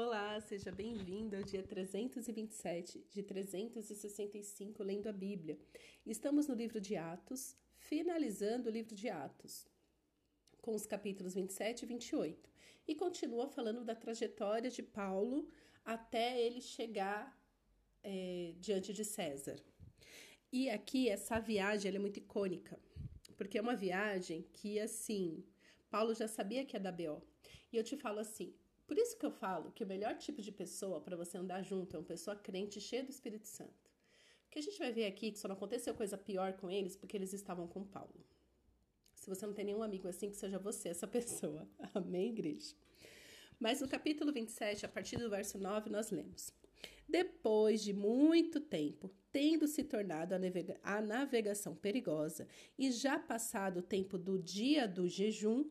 Olá, seja bem-vindo ao dia 327 de 365 lendo a Bíblia. Estamos no livro de Atos, finalizando o livro de Atos, com os capítulos 27 e 28, e continua falando da trajetória de Paulo até ele chegar é, diante de César. E aqui essa viagem é muito icônica, porque é uma viagem que, assim, Paulo já sabia que ia dar B.O. E eu te falo assim, por isso que eu falo que o melhor tipo de pessoa para você andar junto é uma pessoa crente cheia do Espírito Santo. Porque a gente vai ver aqui que só não aconteceu coisa pior com eles porque eles estavam com Paulo. Se você não tem nenhum amigo assim, que seja você essa pessoa. Amém, igreja? Mas no capítulo 27, a partir do verso 9, nós lemos: Depois de muito tempo, tendo se tornado a, navega a navegação perigosa e já passado o tempo do dia do jejum,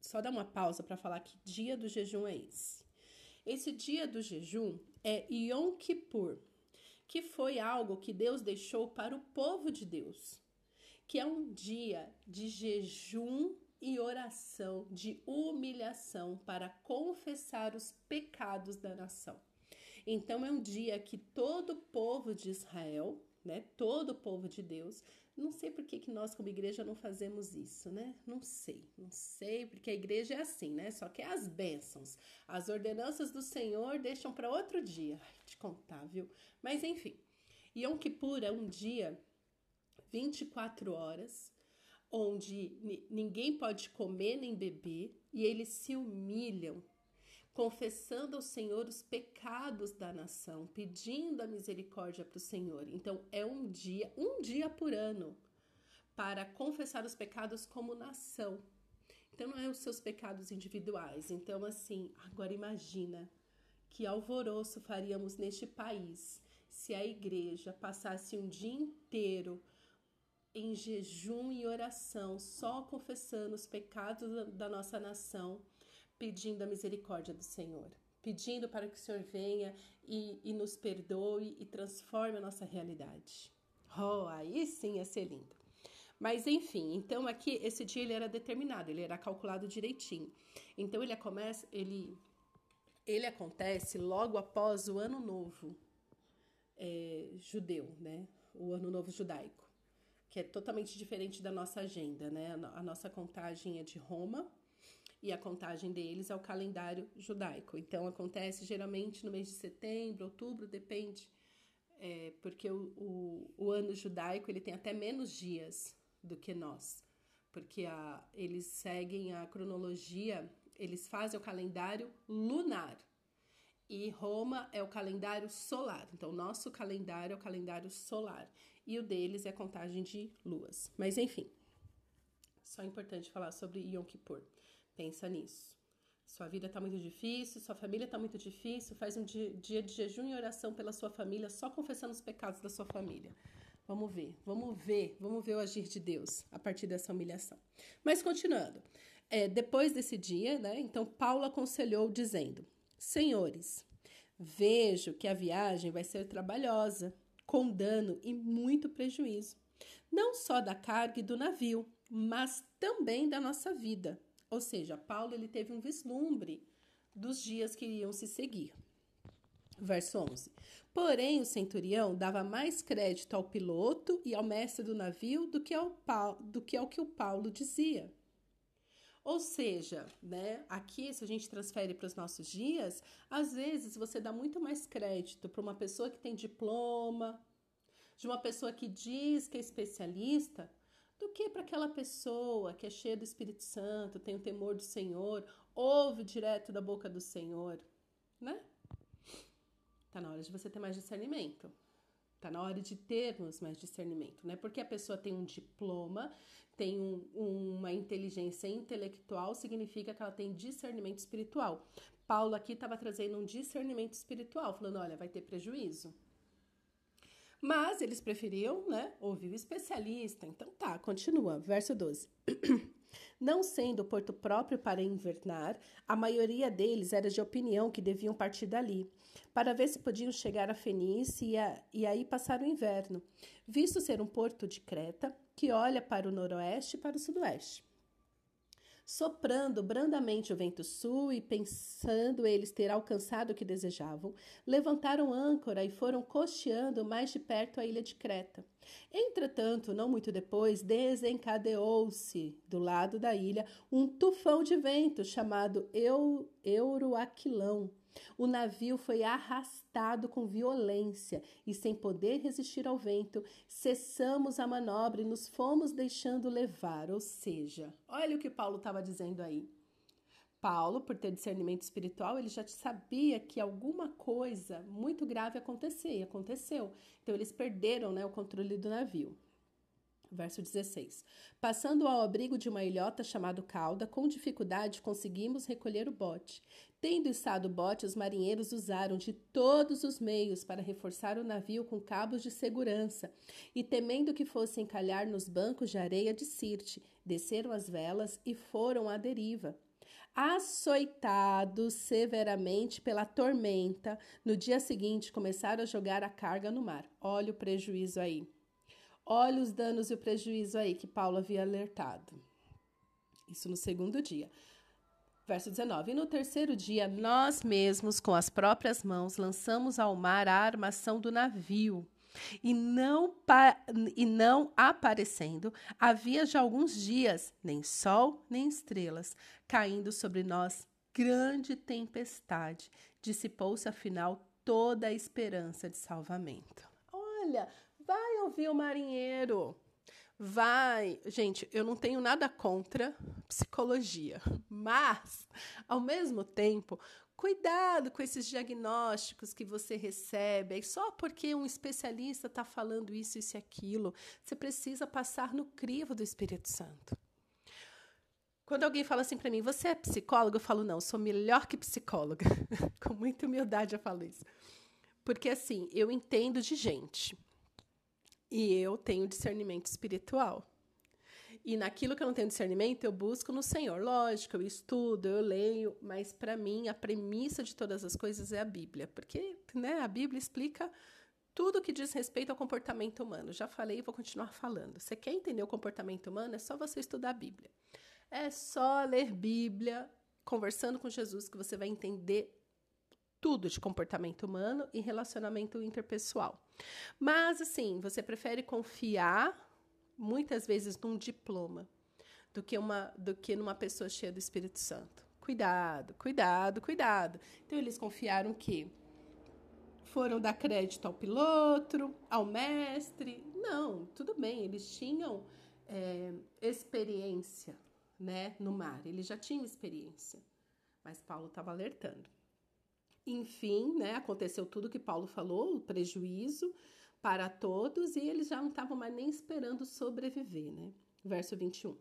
só dar uma pausa para falar que dia do jejum é esse. Esse dia do jejum é Yom Kippur, que foi algo que Deus deixou para o povo de Deus, que é um dia de jejum e oração, de humilhação para confessar os pecados da nação. Então é um dia que todo o povo de Israel, né, todo o povo de Deus, não sei por que, que nós, como igreja, não fazemos isso, né? Não sei, não sei, porque a igreja é assim, né? Só que as bênçãos, as ordenanças do Senhor deixam para outro dia. Ai, te contar, viu? Mas enfim, Yom Kippur é um dia, 24 horas, onde ninguém pode comer nem beber e eles se humilham confessando ao Senhor os pecados da nação, pedindo a misericórdia para o Senhor. Então, é um dia, um dia por ano, para confessar os pecados como nação. Então, não é os seus pecados individuais. Então, assim, agora imagina que alvoroço faríamos neste país se a igreja passasse um dia inteiro em jejum e oração, só confessando os pecados da nossa nação pedindo a misericórdia do Senhor, pedindo para que o Senhor venha e, e nos perdoe e transforme a nossa realidade. Oh, aí sim ia ser lindo. Mas enfim, então aqui esse dia ele era determinado, ele era calculado direitinho. Então ele começa, ele ele acontece logo após o ano novo é, judeu, né? O ano novo judaico, que é totalmente diferente da nossa agenda, né? A nossa contagem é de Roma e a contagem deles é o calendário judaico. Então acontece geralmente no mês de setembro, outubro, depende, é, porque o, o, o, ano judaico ele tem até menos dias do que nós, porque a, eles seguem a cronologia, eles fazem o calendário lunar. E Roma é o calendário solar. Então, nosso calendário é o calendário solar. E o deles é a contagem de luas. Mas, enfim, só é importante falar sobre Yom Kippur. Pensa nisso. Sua vida está muito difícil, sua família está muito difícil, faz um dia, de jejum e oração pela sua família, só confessando os pecados da sua família. Vamos ver, vamos ver, vamos ver o agir de Deus a partir dessa humilhação. Mas continuando, é, depois desse dia, né? Então Paulo aconselhou dizendo: Senhores, vejo que a viagem vai ser trabalhosa, com dano e muito prejuízo, não só da carga e do navio, mas também da nossa vida ou seja, Paulo ele teve um vislumbre dos dias que iriam se seguir. Verso 11. Porém, o centurião dava mais crédito ao piloto e ao mestre do navio do que ao, do que, ao que o Paulo dizia. Ou seja, né, aqui, se a gente transfere para os nossos dias, às vezes você dá muito mais crédito para uma pessoa que tem diploma, de uma pessoa que diz que é especialista, do que para aquela pessoa que é cheia do Espírito Santo, tem o temor do Senhor, ouve direto da boca do Senhor, né? Tá na hora de você ter mais discernimento. Tá na hora de termos mais discernimento, né? Porque a pessoa tem um diploma, tem um, uma inteligência intelectual, significa que ela tem discernimento espiritual. Paulo aqui estava trazendo um discernimento espiritual, falando: olha, vai ter prejuízo, mas eles preferiam, né, ouvir o especialista. Então tá, continua, verso 12. Não sendo porto próprio para invernar, a maioria deles era de opinião que deviam partir dali, para ver se podiam chegar a Fenícia e, e aí passar o inverno, visto ser um porto de Creta que olha para o noroeste e para o sudoeste. Soprando brandamente o vento sul e pensando eles ter alcançado o que desejavam, levantaram âncora e foram costeando mais de perto a ilha de Creta. Entretanto, não muito depois, desencadeou-se do lado da ilha um tufão de vento chamado Euroaquilão o navio foi arrastado com violência e, sem poder resistir ao vento, cessamos a manobra e nos fomos deixando levar. Ou seja, olha o que Paulo estava dizendo aí. Paulo, por ter discernimento espiritual, ele já sabia que alguma coisa muito grave acontecia e aconteceu. Então, eles perderam né, o controle do navio. Verso 16. Passando ao abrigo de uma ilhota chamada Cauda, com dificuldade conseguimos recolher o bote. Tendo içado o bote, os marinheiros usaram de todos os meios para reforçar o navio com cabos de segurança, e temendo que fosse encalhar nos bancos de areia de Sirte, desceram as velas e foram à deriva. Açoitados severamente pela tormenta, no dia seguinte começaram a jogar a carga no mar. Olha o prejuízo aí. Olha os danos e o prejuízo aí que Paulo havia alertado. Isso no segundo dia. Verso 19: E no terceiro dia, nós mesmos, com as próprias mãos, lançamos ao mar a armação do navio. E não, e não aparecendo, havia já alguns dias, nem sol, nem estrelas, caindo sobre nós grande tempestade. Dissipou-se, afinal, toda a esperança de salvamento. Olha, Ouvir o marinheiro. Vai. Gente, eu não tenho nada contra psicologia, mas, ao mesmo tempo, cuidado com esses diagnósticos que você recebe. só porque um especialista está falando isso, isso e aquilo, você precisa passar no crivo do Espírito Santo. Quando alguém fala assim para mim, você é psicóloga? Eu falo, não, sou melhor que psicóloga. com muita humildade eu falo isso. Porque assim, eu entendo de gente. E eu tenho discernimento espiritual. E naquilo que eu não tenho discernimento, eu busco no Senhor. Lógico, eu estudo, eu leio, mas para mim a premissa de todas as coisas é a Bíblia, porque né, a Bíblia explica tudo que diz respeito ao comportamento humano. Já falei e vou continuar falando. Você quer entender o comportamento humano? É só você estudar a Bíblia. É só ler Bíblia, conversando com Jesus, que você vai entender tudo de comportamento humano e relacionamento interpessoal. Mas, assim, você prefere confiar muitas vezes num diploma do que, uma, do que numa pessoa cheia do Espírito Santo. Cuidado, cuidado, cuidado. Então, eles confiaram que foram dar crédito ao piloto, ao mestre. Não, tudo bem, eles tinham é, experiência né, no mar, eles já tinham experiência. Mas Paulo estava alertando. Enfim, né, aconteceu tudo que Paulo falou, o prejuízo para todos, e eles já não estavam mais nem esperando sobreviver, né? Verso 21.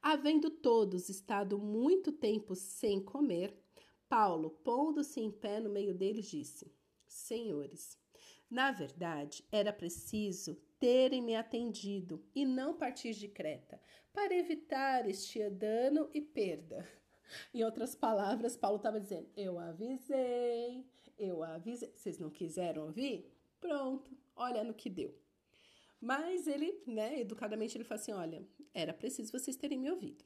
Havendo todos estado muito tempo sem comer, Paulo, pondo-se em pé no meio deles, disse: Senhores, na verdade, era preciso terem me atendido e não partir de Creta, para evitar este dano e perda. Em outras palavras, Paulo estava dizendo: Eu avisei, eu avisei. Vocês não quiseram ouvir? Pronto, olha no que deu. Mas ele, né, educadamente, ele fala assim: Olha, era preciso vocês terem me ouvido.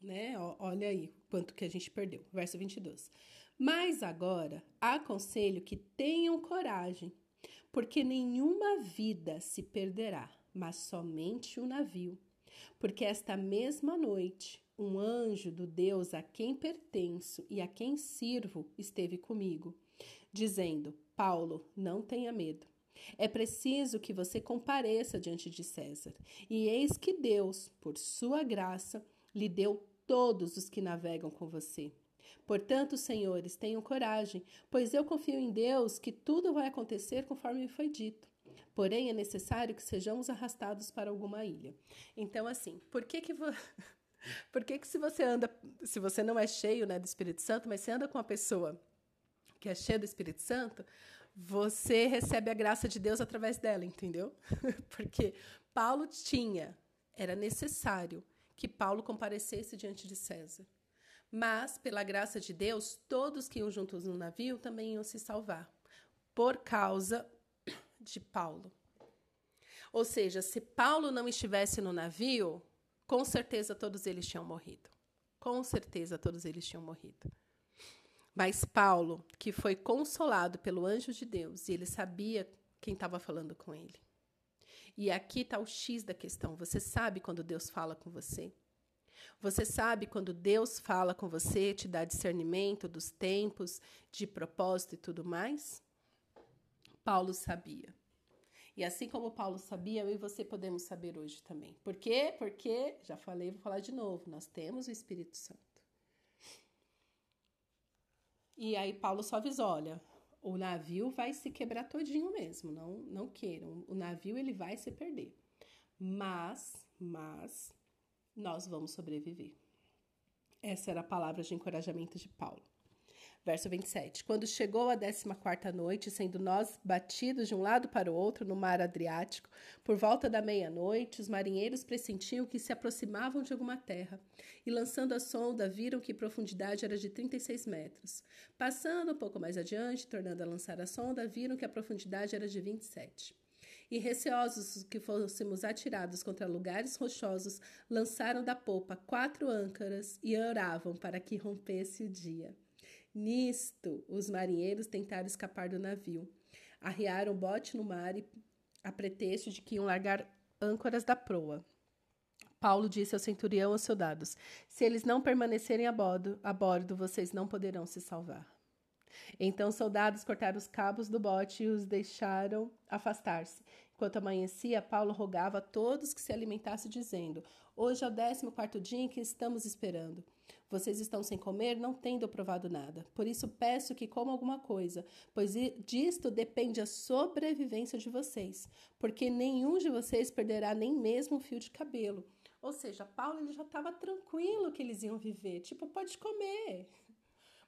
Né? Olha aí quanto que a gente perdeu. Verso 22. Mas agora aconselho que tenham coragem, porque nenhuma vida se perderá, mas somente o um navio. Porque esta mesma noite um anjo do Deus a quem pertenço e a quem sirvo esteve comigo, dizendo: Paulo, não tenha medo. É preciso que você compareça diante de César. E eis que Deus, por sua graça, lhe deu todos os que navegam com você. Portanto, senhores, tenham coragem, pois eu confio em Deus que tudo vai acontecer conforme me foi dito. Porém, é necessário que sejamos arrastados para alguma ilha. Então, assim, por que que Por que, que se você anda, se você não é cheio né, do Espírito Santo, mas você anda com uma pessoa que é cheia do Espírito Santo, você recebe a graça de Deus através dela, entendeu? Porque Paulo tinha, era necessário que Paulo comparecesse diante de César. Mas, pela graça de Deus, todos que iam juntos no navio também iam se salvar, por causa de Paulo. Ou seja, se Paulo não estivesse no navio, Com certeza todos eles tinham morrido. Com certeza todos eles tinham morrido. Mas Paulo, que foi consolado pelo anjo de Deus, e ele sabia quem estava falando com ele. E aqui está o X da questão. Você sabe quando Deus fala com você? Você sabe quando Deus fala com você, te dá discernimento dos tempos, de propósito e tudo mais? Paulo sabia. E assim como Paulo sabia, eu e você podemos saber hoje também. Por quê? Porque, já falei, vou falar de novo, nós temos o Espírito Santo. E aí Paulo só avisou, olha, o navio vai se quebrar todinho mesmo, não, não queiram. O navio ele vai se perder. Mas, mas, nós vamos sobreviver. Essa era a palavra de encorajamento de Paulo. Verso 27. Quando chegou a décima quarta noite, sendo nós batidos de um lado para o outro no mar Adriático, por volta da meia-noite, os marinheiros pressentiam que se aproximavam de alguma terra, e lançando a sonda, viram que profundidade era de 36 metros. Passando um pouco mais adiante, tornando a lançar a sonda, viram que a profundidade era de 27 e receosos que fôssemos atirados contra lugares rochosos, lançaram da popa quatro âncoras e oravam para que rompesse o dia. Nisto, os marinheiros tentaram escapar do navio. Arriaram o bote no mar e, a pretexto de que iam largar âncoras da proa. Paulo disse ao centurião aos soldados: Se eles não permanecerem a bordo, a bordo, vocês não poderão se salvar. Então os soldados cortaram os cabos do bote e os deixaram afastar-se. Enquanto amanhecia, Paulo rogava a todos que se alimentassem, dizendo: Hoje é o décimo quarto dia em que estamos esperando. Vocês estão sem comer, não tendo provado nada. Por isso peço que comam alguma coisa, pois disto depende a sobrevivência de vocês, porque nenhum de vocês perderá nem mesmo um fio de cabelo. Ou seja, Paulo ele já estava tranquilo que eles iam viver, tipo, pode comer.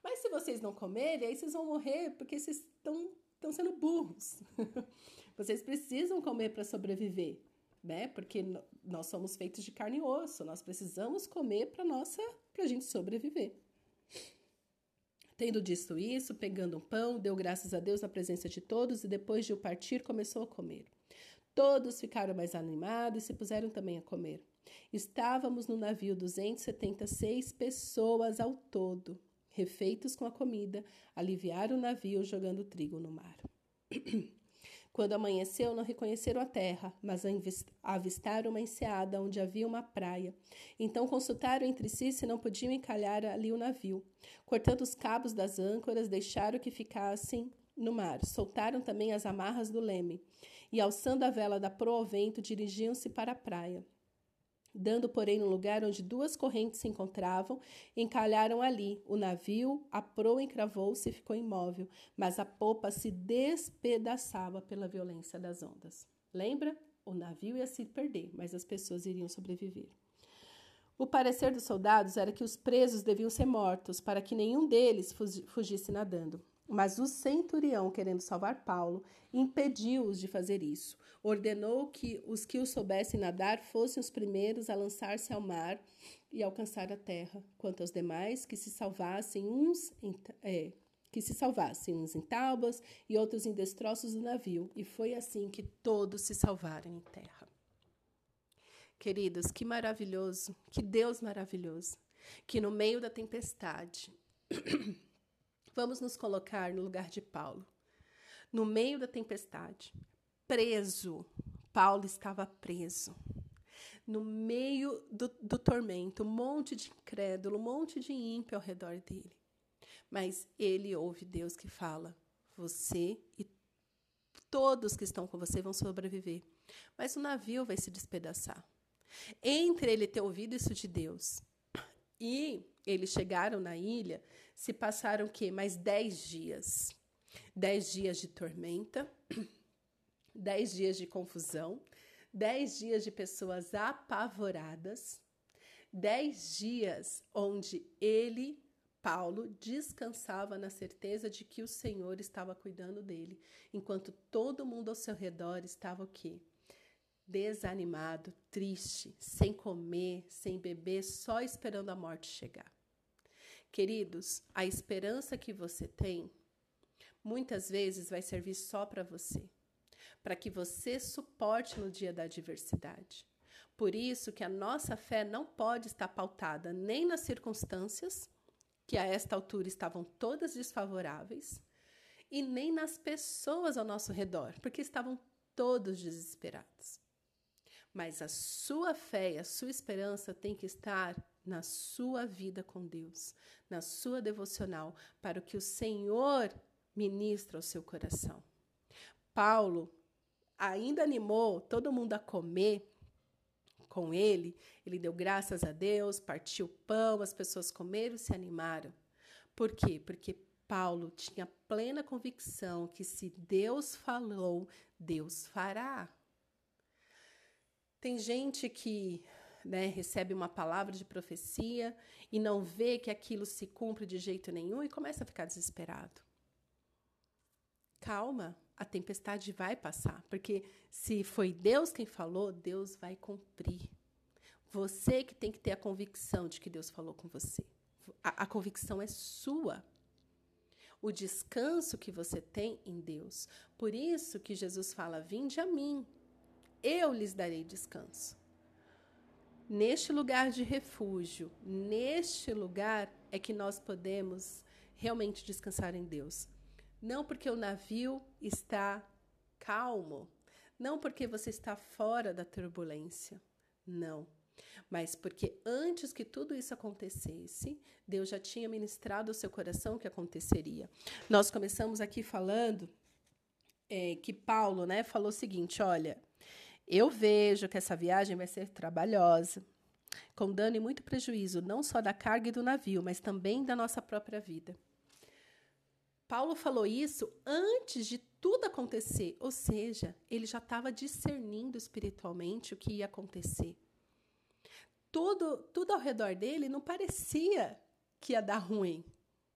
Mas se vocês não comerem, aí vocês vão morrer porque vocês estão sendo burros. vocês precisam comer para sobreviver, né? Porque nós somos feitos de carne e osso, nós precisamos comer para nossa para a gente sobreviver. Tendo dito isso, pegando um pão, deu graças a Deus na presença de todos e depois de o partir começou a comer. Todos ficaram mais animados e se puseram também a comer. Estávamos no navio 276 pessoas ao todo, refeitos com a comida, aliviaram o navio jogando trigo no mar. Quando amanheceu, não reconheceram a terra, mas avistaram uma enseada onde havia uma praia. Então consultaram entre si se não podiam encalhar ali o navio. Cortando os cabos das âncoras, deixaram que ficassem no mar. Soltaram também as amarras do leme. E, alçando a vela da proa ao vento, dirigiam-se para a praia. Dando, porém, no lugar onde duas correntes se encontravam, encalharam ali. O navio, a proa encravou-se e ficou imóvel, mas a popa se despedaçava pela violência das ondas. Lembra? O navio ia se perder, mas as pessoas iriam sobreviver. O parecer dos soldados era que os presos deviam ser mortos, para que nenhum deles fugisse nadando. Mas o centurião, querendo salvar Paulo, impediu-os de fazer isso. Ordenou que os que o soubessem nadar fossem os primeiros a lançar-se ao mar e alcançar a terra, quanto aos demais que se salvassem uns em, é, que se salvassem uns em tábuas e outros em destroços do navio. E foi assim que todos se salvaram em terra. Queridos, que maravilhoso, que Deus maravilhoso, que no meio da tempestade Vamos nos colocar no lugar de Paulo. No meio da tempestade, preso, Paulo estava preso. No meio do, do tormento, um monte de incrédulo, um monte de ímpio ao redor dele. Mas ele ouve Deus que fala: Você e todos que estão com você vão sobreviver. Mas o navio vai se despedaçar. Entre ele ter ouvido isso de Deus e eles chegaram na ilha, se passaram o quê? Mais dez dias. Dez dias de tormenta, dez dias de confusão, dez dias de pessoas apavoradas, dez dias onde ele, Paulo, descansava na certeza de que o Senhor estava cuidando dele, enquanto todo mundo ao seu redor estava o quê? Desanimado, triste, sem comer, sem beber, só esperando a morte chegar. Queridos, a esperança que você tem muitas vezes vai servir só para você, para que você suporte no dia da adversidade. Por isso que a nossa fé não pode estar pautada nem nas circunstâncias, que a esta altura estavam todas desfavoráveis, e nem nas pessoas ao nosso redor, porque estavam todos desesperados. Mas a sua fé e a sua esperança tem que estar na sua vida com Deus, na sua devocional, para o que o Senhor ministra ao seu coração. Paulo ainda animou todo mundo a comer com ele, ele deu graças a Deus, partiu o pão, as pessoas comeram e se animaram. Por quê? Porque Paulo tinha plena convicção que se Deus falou, Deus fará. Tem gente que né, recebe uma palavra de profecia e não vê que aquilo se cumpre de jeito nenhum e começa a ficar desesperado. Calma, a tempestade vai passar, porque se foi Deus quem falou, Deus vai cumprir. Você que tem que ter a convicção de que Deus falou com você. A, a convicção é sua. O descanso que você tem em Deus. Por isso que Jesus fala: Vinde a mim, eu lhes darei descanso. Neste lugar de refúgio, neste lugar é que nós podemos realmente descansar em Deus. Não porque o navio está calmo, não porque você está fora da turbulência, não. Mas porque antes que tudo isso acontecesse, Deus já tinha ministrado ao seu coração que aconteceria. Nós começamos aqui falando é, que Paulo né, falou o seguinte: olha, eu vejo que essa viagem vai ser trabalhosa, com dano e muito prejuízo, não só da carga e do navio, mas também da nossa própria vida. Paulo falou isso antes de tudo acontecer, ou seja, ele já estava discernindo espiritualmente o que ia acontecer. Tudo, tudo ao redor dele não parecia que ia dar ruim.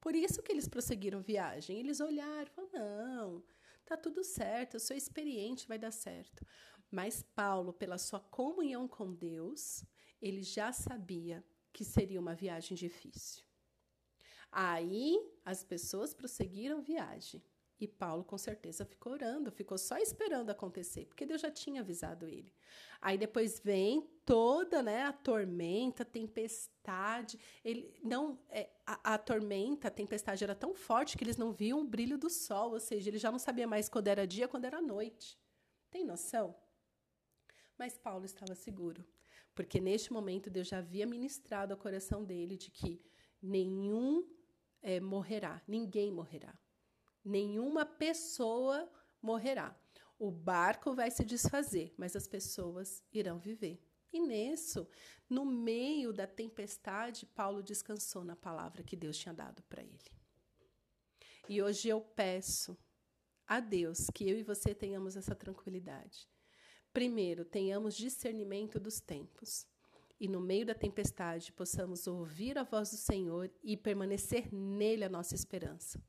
Por isso que eles prosseguiram viagem. Eles olharam, falaram, não, tá tudo certo, eu sou experiente, vai dar certo. Mas Paulo, pela sua comunhão com Deus, ele já sabia que seria uma viagem difícil. Aí as pessoas prosseguiram viagem. E Paulo, com certeza, ficou orando, ficou só esperando acontecer, porque Deus já tinha avisado ele. Aí depois vem toda né, a tormenta, a tempestade. Ele não é, a, a, tormenta, a tempestade era tão forte que eles não viam o brilho do sol, ou seja, ele já não sabia mais quando era dia, quando era noite. Tem noção? Mas Paulo estava seguro, porque neste momento Deus já havia ministrado ao coração dele de que nenhum é, morrerá, ninguém morrerá. Nenhuma pessoa morrerá. O barco vai se desfazer, mas as pessoas irão viver. E nisso, no meio da tempestade, Paulo descansou na palavra que Deus tinha dado para ele. E hoje eu peço a Deus que eu e você tenhamos essa tranquilidade. Primeiro, tenhamos discernimento dos tempos e no meio da tempestade possamos ouvir a voz do Senhor e permanecer nele a nossa esperança.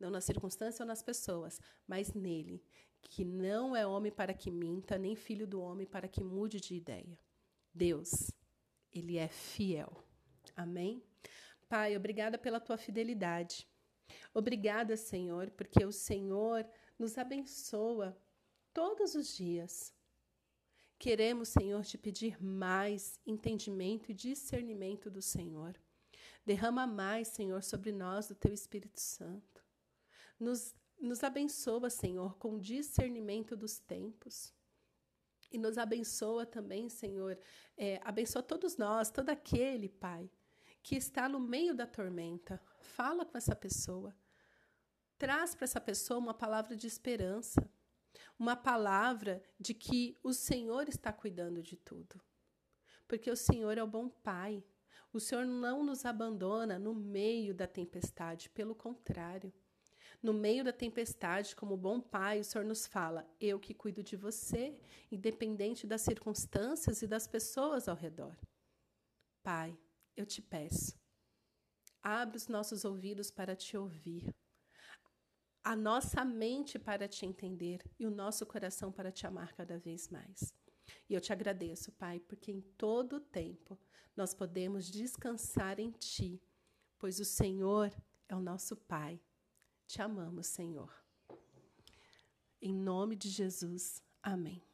Não na circunstância ou nas pessoas, mas nele, que não é homem para que minta, nem filho do homem para que mude de ideia. Deus, ele é fiel. Amém? Pai, obrigada pela tua fidelidade. Obrigada, Senhor, porque o Senhor nos abençoa todos os dias. Queremos, Senhor, te pedir mais entendimento e discernimento do Senhor. Derrama mais, Senhor, sobre nós do teu Espírito Santo. Nos, nos abençoa, Senhor, com discernimento dos tempos. E nos abençoa também, Senhor. É, abençoa todos nós, todo aquele, Pai, que está no meio da tormenta. Fala com essa pessoa. Traz para essa pessoa uma palavra de esperança uma palavra de que o Senhor está cuidando de tudo. Porque o Senhor é o bom Pai. O Senhor não nos abandona no meio da tempestade, pelo contrário. No meio da tempestade, como bom Pai, o Senhor nos fala: Eu que cuido de você, independente das circunstâncias e das pessoas ao redor. Pai, eu te peço, abre os nossos ouvidos para te ouvir a nossa mente para te entender e o nosso coração para te amar cada vez mais. E eu te agradeço, Pai, porque em todo o tempo nós podemos descansar em Ti, pois o Senhor é o nosso Pai. Te amamos, Senhor. Em nome de Jesus, amém.